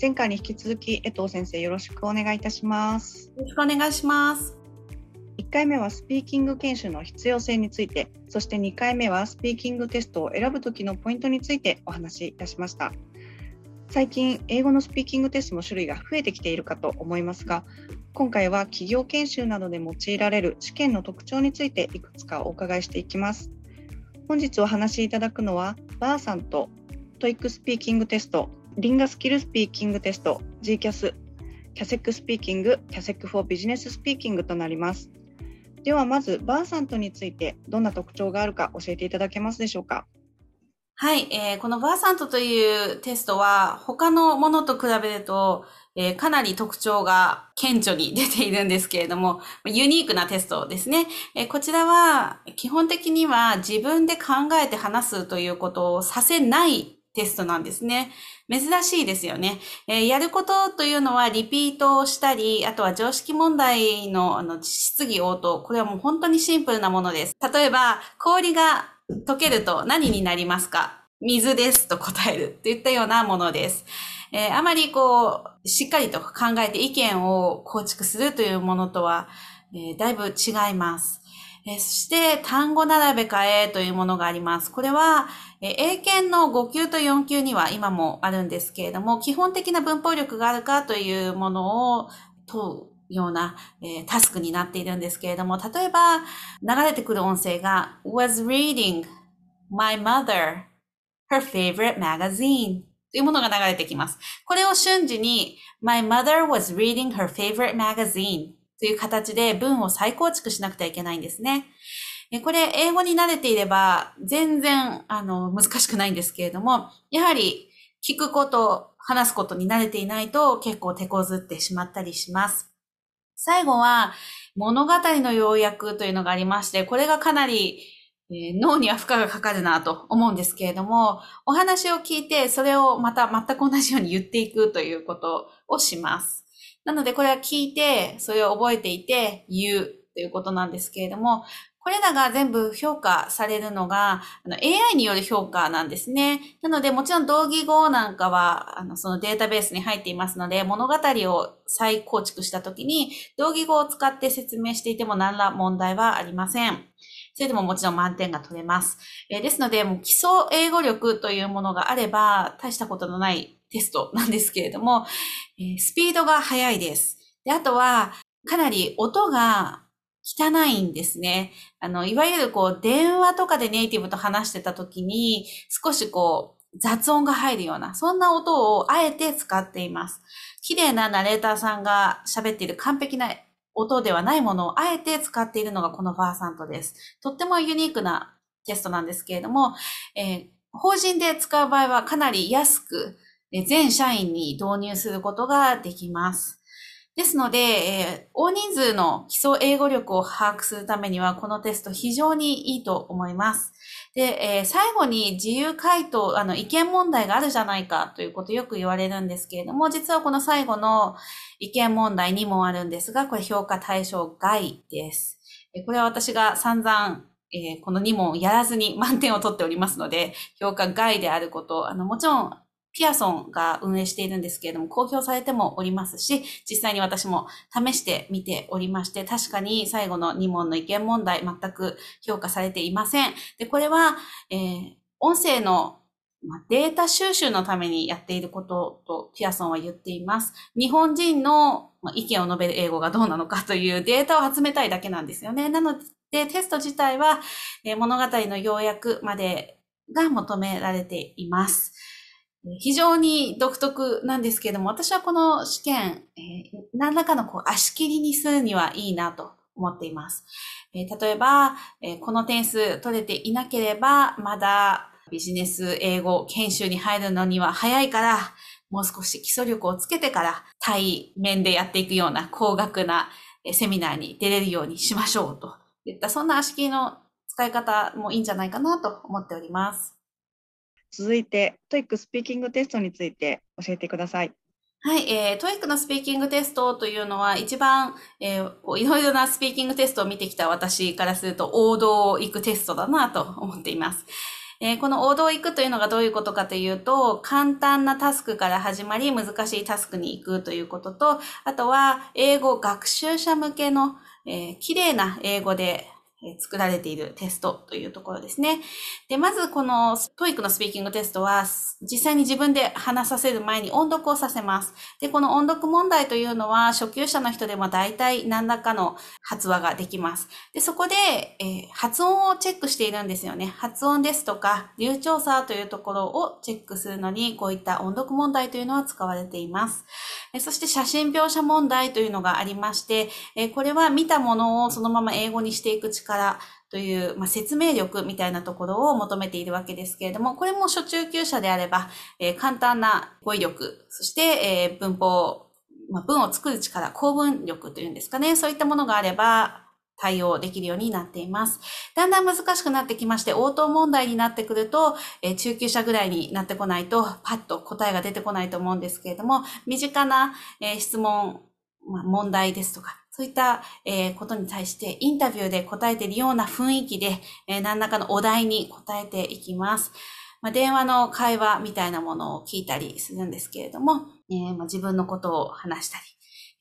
前回に引き続き江藤先生よろしくお願いいたします。よろしくお願いします。1回目はスピーキング研修の必要性についてそして2回目はスピーキングテストを選ぶ時のポイントについてお話しいたしました。最近英語のスピーキングテストの種類が増えてきているかと思いますが今回は企業研修などで用いられる試験の特徴についていくつかお伺いしていきます。本日お話しいただくのはバーさんとトイックスピーキングテストリンガスキルスピーキングテスト GCAS キャセックスピーキングキャセックフォービジネススピーキングとなりますではまず Versant についてどんな特徴があるか教えていただけますでしょうか？はい、えー、この Versant というテストは他のものと比べると、えー、かなり特徴が顕著に出ているんですけれども、ユニークなテストですね。えー、こちらは基本的には自分で考えて話すということをさせないテストなんですね。珍しいですよね。えー、やることというのはリピートをしたり、あとは常識問題のあの質疑応答。これはもう本当にシンプルなものです。例えば、氷が溶けると何になりますか？水ですと答えるといったようなものです。えー、あまりこう、しっかりと考えて意見を構築するというものとは、えー、だいぶ違います。え、そして単語並べ替えというものがあります。これは、え英検の5級と4級には今もあるんですけれども、基本的な文法力があるかというものを問うような、えー、タスクになっているんですけれども、例えば流れてくる音声が was reading my mother her favorite magazine というものが流れてきます。これを瞬時に my mother was reading her favorite magazine という形で文を再構築しなくてはいけないんですね。これ、英語に慣れていれば、全然、あの、難しくないんですけれども、やはり、聞くこと、話すことに慣れていないと結構手こずってしまったりします。最後は、物語の要約というのがありまして、これがかなり、えー、脳には負荷がかかるなと思うんですけれども、お話を聞いて、それをまた全く同じように言っていくということをします。なので、これは聞いて、それを覚えていて、言うということなんですけれども、これらが全部評価されるのが、の AI による評価なんですね。なので、もちろん同義語なんかは、あの、そのデータベースに入っていますので、物語を再構築したときに、同義語を使って説明していても何ら問題はありません。それでももちろん満点が取れます。えー、ですので、もう基礎英語力というものがあれば、大したことのないテストなんですけれども、えー、スピードが速いです。で、あとは、かなり音が汚いんですね。あの、いわゆるこう、電話とかでネイティブと話してた時に、少しこう、雑音が入るような、そんな音をあえて使っています。綺麗なナレーターさんが喋っている完璧な音ではないものをあえて使っているのがこのバーサントです。とってもユニークなテストなんですけれども、えー、法人で使う場合はかなり安く、全社員に導入することができます。ですので、えー、大人数の基礎英語力を把握するためには、このテスト非常にいいと思います。で、えー、最後に自由回答、あの、意見問題があるじゃないかということよく言われるんですけれども、実はこの最後の意見問題2問あるんですが、これ評価対象外です。これは私が散々えー、この2問やらずに満点を取っておりますので、評価外であること、あの、もちろんピアソンが運営しているんですけれども、公表されてもおりますし、実際に私も試してみておりまして、確かに最後の2問の意見問題、全く評価されていません。で、これは、えー、音声のデータ収集のためにやっていることとピアソンは言っています。日本人の意見を述べる英語がどうなのかというデータを集めたいだけなんですよね。なので、テスト自体は物語の要約までが求められています。非常に独特なんですけれども、私はこの試験、えー、何らかのこう足切りにするにはいいなと思っています。えー、例えば、えー、この点数取れていなければ、まだビジネス英語研修に入るのには早いから、もう少し基礎力をつけてから対面でやっていくような高額なセミナーに出れるようにしましょうといった、そんな足切りの使い方もいいんじゃないかなと思っております。続いて、 TOEIC スピーキングテストについて教えてください。はい、えー、 TOEIC のスピーキングテストというのは一番、えー、いろいろなスピーキングテストを見てきた私からすると王道を行くテストだなと思っています。えー、この王道行くというのがどういうことかというと、簡単なタスクから始まり、難しいタスクに行くということと、あとは、英語学習者向けの、えー、綺麗な英語で作られているテストというところですね。で、まずこの TOEIC のスピーキングテストは、実際に自分で話させる前に音読をさせます。で、この音読問題というのは、初級者の人でも大体何らかの発話ができます。で、そこで、えー、発音をチェックしているんですよね。発音ですとか、流暢さというところをチェックするのに、こういった音読問題というのは使われています。そして写真描写問題というのがありましてえ、これは見たものをそのまま英語にしていく力力という、まあ、説明力みたいなところを求めているわけですけれども、これも初中級者であれば、えー、簡単な語彙力、そして、えー、文法、まあ、文を作る力、構文力というんですかね、そういったものがあれば、対応できるようになっています。だんだん難しくなってきまして、応答問題になってくると、えー、中級者ぐらいになってこないと、パッと答えが出てこないと思うんですけれども、身近な、えー、質問、まあ、問題ですとか、そういった、えことに対してインタビューで答えているような雰囲気で、え何らかのお題に答えていきます。まあ、電話の会話みたいなものを聞いたりするんですけれども、えま、自分のことを話した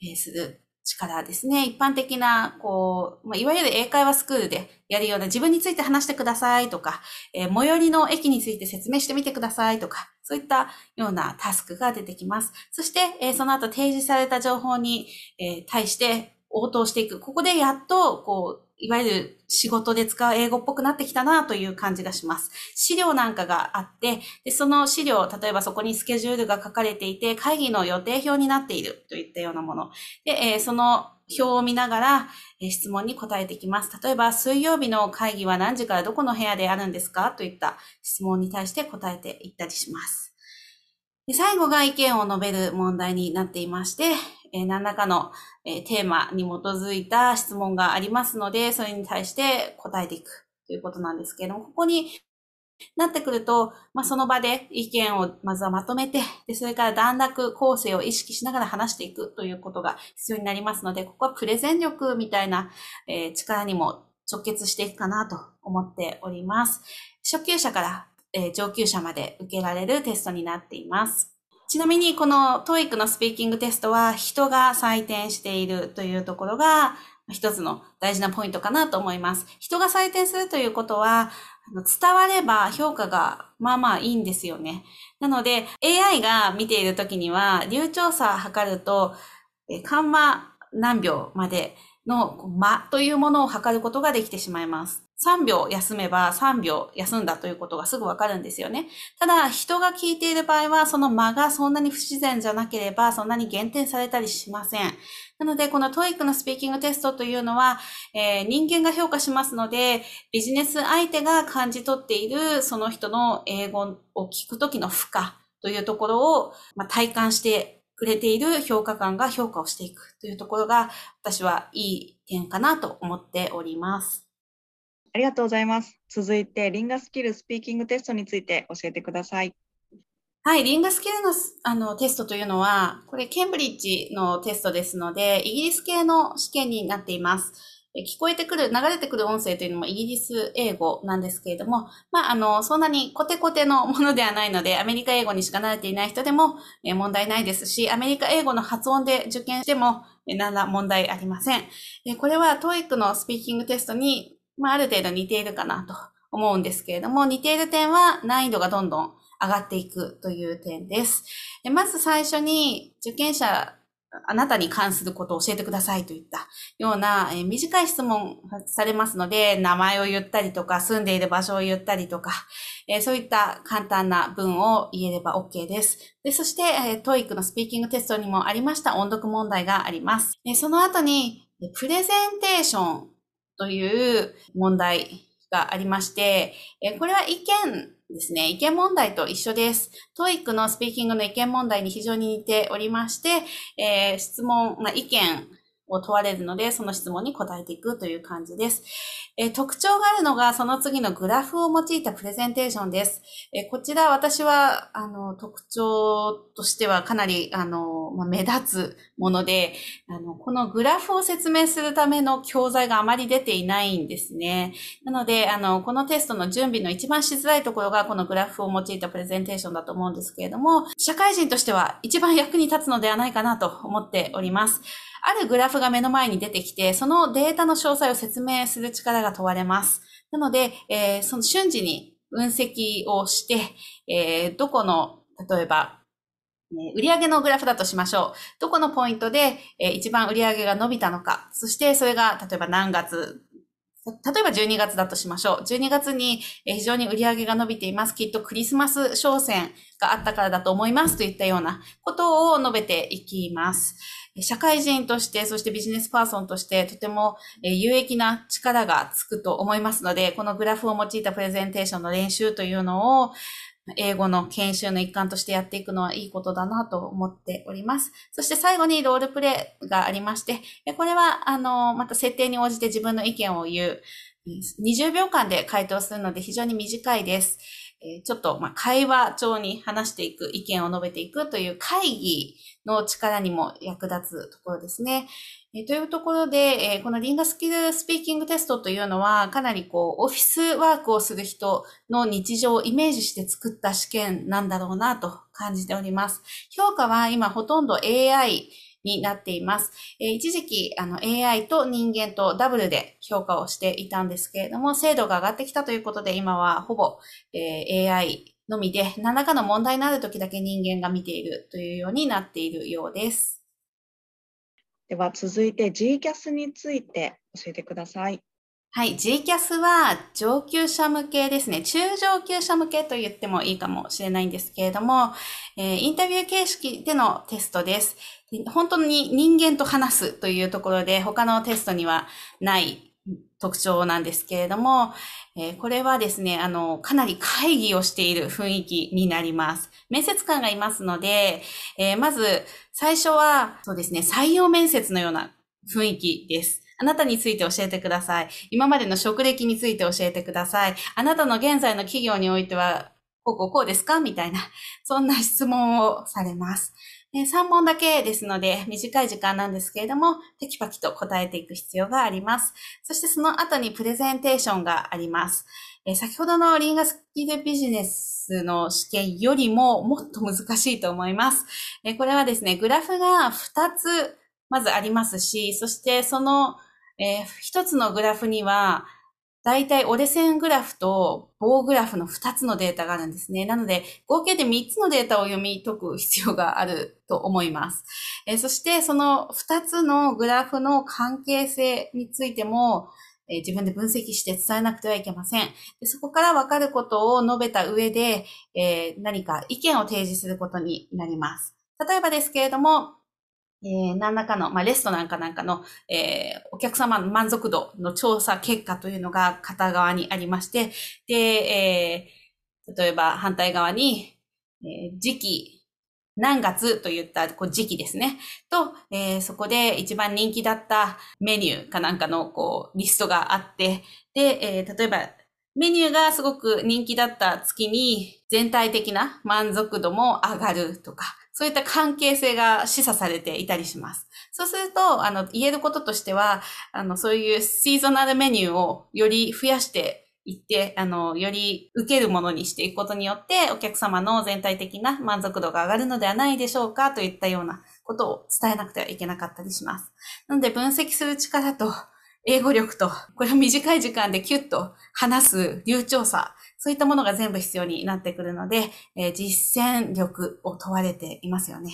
り、えする力ですね。一般的な、こう、まあ、いわゆる英会話スクールでやるような自分について話してくださいとか、えー、最寄りの駅について説明してみてくださいとか、そういったようなタスクが出てきます。そして、えー、その後提示された情報に、えー、対して応答していく。ここでやっと、こう、いわゆる仕事で使う英語っぽくなってきたなという感じがします。資料なんかがあって、でその資料、例えばそこにスケジュールが書かれていて、会議の予定表になっているといったようなもの。で、えー、その表を見ながら、えー、質問に答えていきます。例えば、水曜日の会議は何時からどこの部屋であるんですか？といった質問に対して答えていったりします。で最後が意見を述べる問題になっていまして、えー、何らかの、えー、テーマに基づいた質問がありますので、それに対して答えていくということなんですけれども、ここになってくると、まあ、その場で意見をまずはまとめて、で、それから段落構成を意識しながら話していくということが必要になりますので、ここはプレゼン力みたいな、えー、力にも直結していくかなと思っております。初級者から、えー、上級者まで受けられるテストになっています。ちなみにこの TOEIC のスピーキングテストは人が採点しているというところが一つの大事なポイントかなと思います。人が採点するということは伝われば評価がまあまあいいんですよね。なので AI が見ているときには流暢さを測るとカンマ何秒までの間というものを測ることができてしまいます。3秒休めば3秒休んだということがすぐわかるんですよね。ただ、人が聞いている場合は、その間がそんなに不自然じゃなければ、そんなに減点されたりしません。なので、この TOEIC のスピーキングテストというのは、えー、人間が評価しますので、ビジネス相手が感じ取っているその人の英語を聞くときの負荷というところを、まあ、体感してくれている評価官が評価をしていくというところが、私はいい点かなと思っております。ありがとうございます。続いて、リンガスキルスピーキングテストについて教えてください。はい、リンガスキルのあのテストというのは、これケンブリッジのテストですので、イギリス系の試験になっています。聞こえてくる、流れてくる音声というのもイギリス英語なんですけれども、まあ、あの、そんなにコテコテのものではないので、アメリカ英語にしか慣れていない人でも、え問題ないですし、アメリカ英語の発音で受験しても、何ら問題ありません。これは TOEIC のスピーキングテストにまあ、ある程度似ているかなと思うんですけれども、似ている点は難易度がどんどん上がっていくという点です。でまず最初に受験者、あなたに関することを教えてくださいといったような、え短い質問されますので、名前を言ったりとか、住んでいる場所を言ったりとか、えそういった簡単な文を言えれば OK です。でそして、え TOEIC のスピーキングテストにもありました音読問題があります。えその後に、プレゼンテーションという問題がありまして、これは意見ですね。意見問題と一緒です。TOEIC のスピーキングの意見問題に非常に似ておりまして、え、質問、ま、意見を問われるので、その質問に答えていくという感じです。え、特徴があるのが、その次のグラフを用いたプレゼンテーションです。え、こちら私は、あの、特徴としてはかなり、あの、まあ、目立つもので、あの、このグラフを説明するための教材があまり出ていないんですね。なので、あの、このテストの準備の一番しづらいところが、このグラフを用いたプレゼンテーションだと思うんですけれども、社会人としては一番役に立つのではないかなと思っております。あるグラフが目の前に出てきて、そのデータの詳細を説明する力が問われます。なので、えー、その瞬時に分析をして、えー、どこの、例えば、売上のグラフだとしましょう。どこのポイントで、えー、一番売上が伸びたのか。そしてそれが例えば何月例えば12月だとしましょう。12月に非常に売り上げが伸びています。きっとクリスマス商戦があったからだと思いますといったようなことを述べていきます。社会人として、そしてビジネスパーソンとしてとても有益な力がつくと思いますので、このグラフを用いたプレゼンテーションの練習というのを英語の研修の一環としてやっていくのはいいことだなと思っております。そして最後にロールプレイがありまして、これは、あの、また設定に応じて自分の意見を言う、20秒間で回答するので非常に短いです。えちょっと、ま会話帳に話していく、意見を述べていくという会議の力にも役立つところですね。えというところで、えこのリンガスキルスピーキングテストというのは、かなりこう、オフィスワークをする人の日常をイメージして作った試験なんだろうなと感じております。評価は今ほとんど AI になっています。え一時期、あの、AI と人間とダブルで評価をしていたんですけれども、精度が上がってきたということで、今はほぼ、えー AI のみで、何らかの問題のある時だけ人間が見ているというようになっているようです。では続いて GCAS について教えてください。はい。GCAS は上級者向けですね。中上級者向けと言ってもいいかもしれないんですけれども、えー、インタビュー形式でのテストです。本当に人間と話すというところで他のテストにはない特徴なんですけれども、えー、これはですね、あの、かなり会議をしている雰囲気になります。面接官がいますので、えー、まず最初は、そうですね、採用面接のような雰囲気です。あなたについて教えてください。今までの職歴について教えてください。あなたの現在の企業においては、こうこうこうですか？みたいな、そんな質問をされます。3問だけですので、短い時間なんですけれども、テキパキと答えていく必要があります。そしてその後にプレゼンテーションがあります。先ほどのリンガスキルビジネスの試験よりももっと難しいと思います。これはですね、グラフが2つまずありますし、そしてその、え1つのグラフには、大体折れ線グラフと棒グラフの2つのデータがあるんですね。なので、合計で3つのデータを読み解く必要があると思います。えそして、その2つのグラフの関係性についても、え自分で分析して伝えなくてはいけません。でそこから分かることを述べた上で、え何か意見を提示することになります。例えばですけれども、えー、何らかの、まあ、レストランかなんかの、えー、お客様の満足度の調査結果というのが片側にありまして、で、えー、例えば反対側に、えー、時期、何月といったこう時期ですね。と、えー、そこで一番人気だったメニューかなんかのこうリストがあって、で、えー、例えばメニューがすごく人気だった月に全体的な満足度も上がるとか、そういった関係性が示唆されていたりします。そうすると、あの、言えることとしては、あの、そういうシーズナルメニューをより増やしていって、あの、より受けるものにしていくことによって、お客様の全体的な満足度が上がるのではないでしょうかといったようなことを伝えなくてはいけなかったりします。なので、分析する力と、英語力と、これは短い時間でキュッと話す流暢さ、そういったものが全部必要になってくるので、えー、実践力を問われていますよね。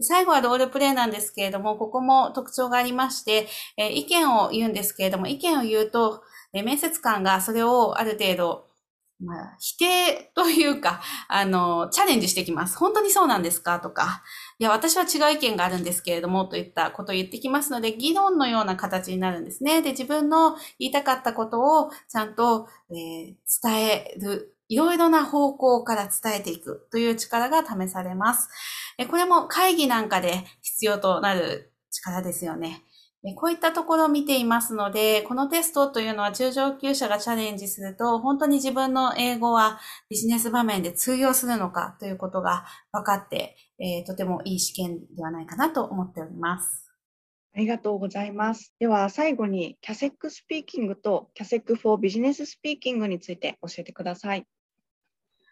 最後はロールプレイなんですけれども、ここも特徴がありまして、えー、意見を言うんですけれども、意見を言うと、えー、面接官がそれをある程度、まあ、否定というか、あの、チャレンジしてきます。本当にそうなんですか？とか、いや、私は違う意見があるんですけれども、といったことを言ってきますので、議論のような形になるんですね。で、自分の言いたかったことをちゃんと、えー、伝える。いろいろな方向から伝えていくという力が試されます。これも会議なんかで必要となる力ですよね。こういったところを見ていますので、このテストというのは中上級者がチャレンジすると、本当に自分の英語はビジネス場面で通用するのかということが分かって、えー、とてもいい試験ではないかなと思っております。ありがとうございます。では最後に CASEC スピーキングと CASEC for Business Speaking について教えてください。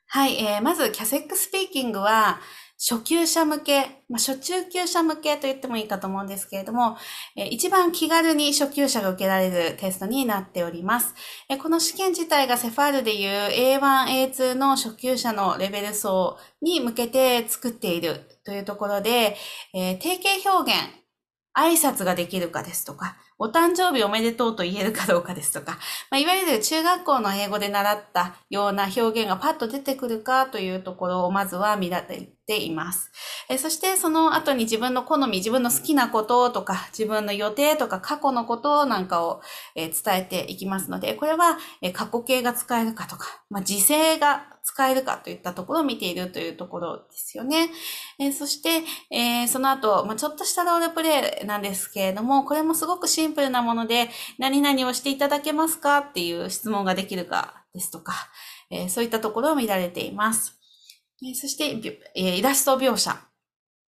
はい、えー、まず CASEC スピーキングは初級者向け、まあ、初中級者向けと言ってもいいかと思うんですけれども、えー、一番気軽に初級者が受けられるテストになっております。え、この試験自体がセファールでいう A1、A2 の初級者のレベル層に向けて作っているというところで、え、定型表現挨拶ができるかですとか、お誕生日おめでとうと言えるかどうかですとか、まあ、いわゆる中学校の英語で習ったような表現がパッと出てくるかというところをまずは見られています。えそしてその後に自分の好み、自分の好きなこととか、自分の予定とか過去のことなんかを、え伝えていきますので、これは、え過去形が使えるかとか、まあ、時制が使えるかといったところを見ているというところですよね。えそして、えその後、まあ、ちょっとしたロールプレイなんですけれども、これもすごくシンプルなもので、何々をしていただけますかっていう質問ができるかですとか、えそういったところを見られています。えそして、えイラスト描写。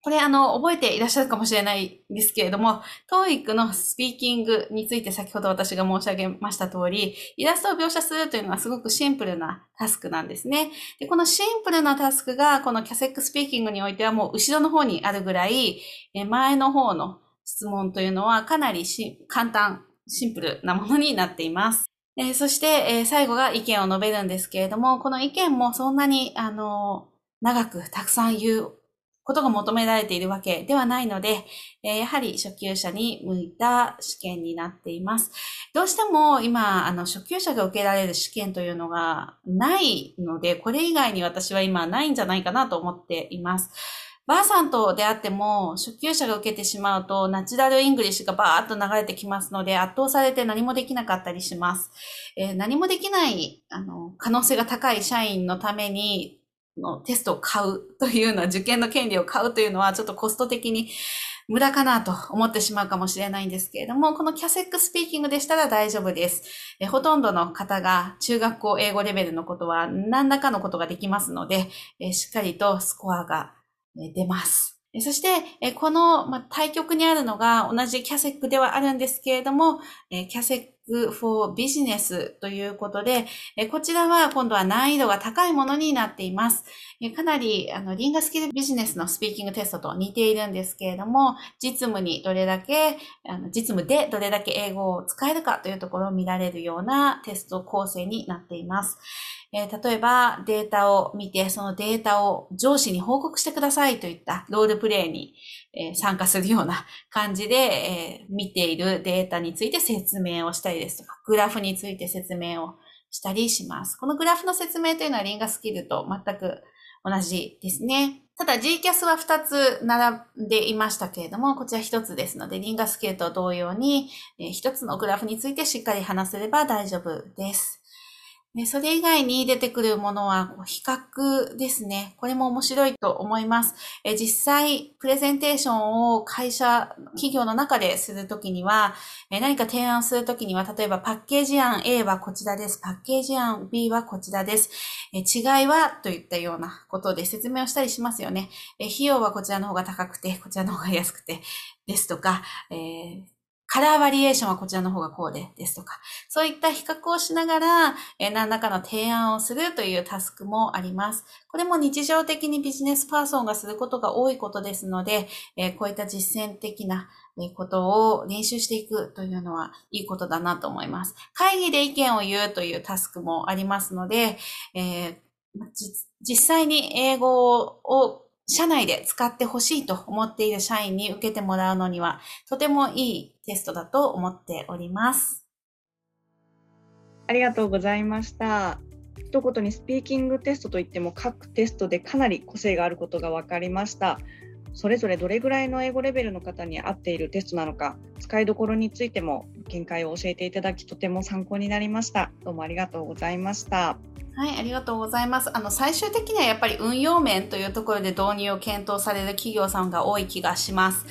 これ、あの、覚えていらっしゃるかもしれないんですけれども、TOEIC のスピーキングについて先ほど私が申し上げました通り、イラストを描写するというのはすごくシンプルなタスクなんですね。でこのシンプルなタスクが、この CASEC スピーキングにおいてはもう後ろの方にあるぐらい、前の方の質問というのはかなり簡単、シンプルなものになっています。えそして、え最後が意見を述べるんですけれども、この意見もそんなに、あの、長くたくさん言うことが求められているわけではないので、えやはり初級者に向いた試験になっています。どうしても今、あの、初級者が受けられる試験というのがないので、これ以外に私は今ないんじゃないかなと思っています。 Versant であっても、初級者が受けてしまうと、 natural English がバーッと流れてきますので、圧倒されて何もできなかったりします。えー、何もできない、あの、可能性が高い社員のために、のテストを買うというのは、受験の権利を買うというのは、ちょっとコスト的に無駄かなと思ってしまうかもしれないんですけれども、この CASEC スピーキングでしたら大丈夫です。えほとんどの方が中学校英語レベルのことは何らかのことができますので、えしっかりとスコアが出ます。そして、この対極にあるのが同じ CASEC ではあるんですけれども、 CASEC for Business ということで、こちらは今度は難易度が高いものになっています。かなり、あの、リンガスキルビジネスのスピーキングテストと似ているんですけれども、実務にどれだけ、あの実務でどれだけ英語を使えるかというところを見られるようなテスト構成になっています。えー、例えばデータを見て、そのデータを上司に報告してくださいといったロールプレイに、え、参加するような感じで、え、見ているデータについて説明をしたりですとか、グラフについて説明をしたりします。このグラフの説明というのはリンガスキルと全く同じですね。ただ GCAS は2つ並んでいましたけれども、こちら1つですので、リンガスキルと同様に、1つのグラフについてしっかり話せれば大丈夫です。でそれ以外に出てくるものは比較ですね。これも面白いと思います。え実際、プレゼンテーションを会社、企業の中でするときには、え何か提案するときには、例えばパッケージ案 A はこちらです。パッケージ案 B はこちらです。え違いはといったようなことで説明をしたりしますよね。え費用はこちらの方が高くて、こちらの方が安くて、ですとか、えーカラーバリエーションはこちらの方がこうで、ですとか、そういった比較をしながら、え何らかの提案をするというタスクもあります。これも日常的にビジネスパーソンがすることが多いことですので、えこういった実践的なことを練習していくというのはいいことだなと思います。会議で意見を言うというタスクもありますので、えー、実際に英語を社内で使ってほしいと思っている社員に受けてもらうのには、とてもいいテストだと思っております。ありがとうございました。一言にスピーキングテストといっても各テストでかなり個性があることが分かりました。それぞれどれぐらいの英語レベルの方に合っているテストなのか、使いどころについても見解を教えていただき、とても参考になりました。どうもありがとうございました。はい、ありがとうございます。あの、最終的にはやっぱり運用面というところで導入を検討される企業さんが多い気がします。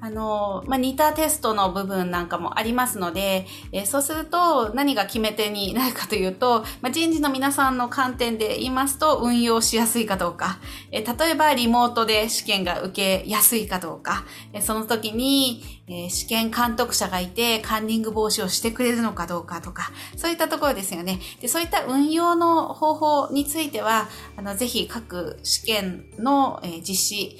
あの、まあ、似たテストの部分なんかもありますので、え、そうすると何が決め手になるかというと、まあ、人事の皆さんの観点で言いますと運用しやすいかどうか、え、例えばリモートで試験が受けやすいかどうか、え、その時に、え試験監督者がいてカンニング防止をしてくれるのかどうかとか、そういったところですよね。でそういった運用の方法については、あのぜひ各試験の、え実施、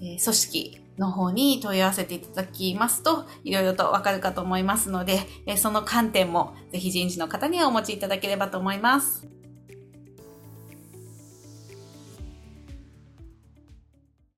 え組織の方に問い合わせていただきますと、いろいろとわかるかと思いますので、えその観点もぜひ人事の方にはお持ちいただければと思います。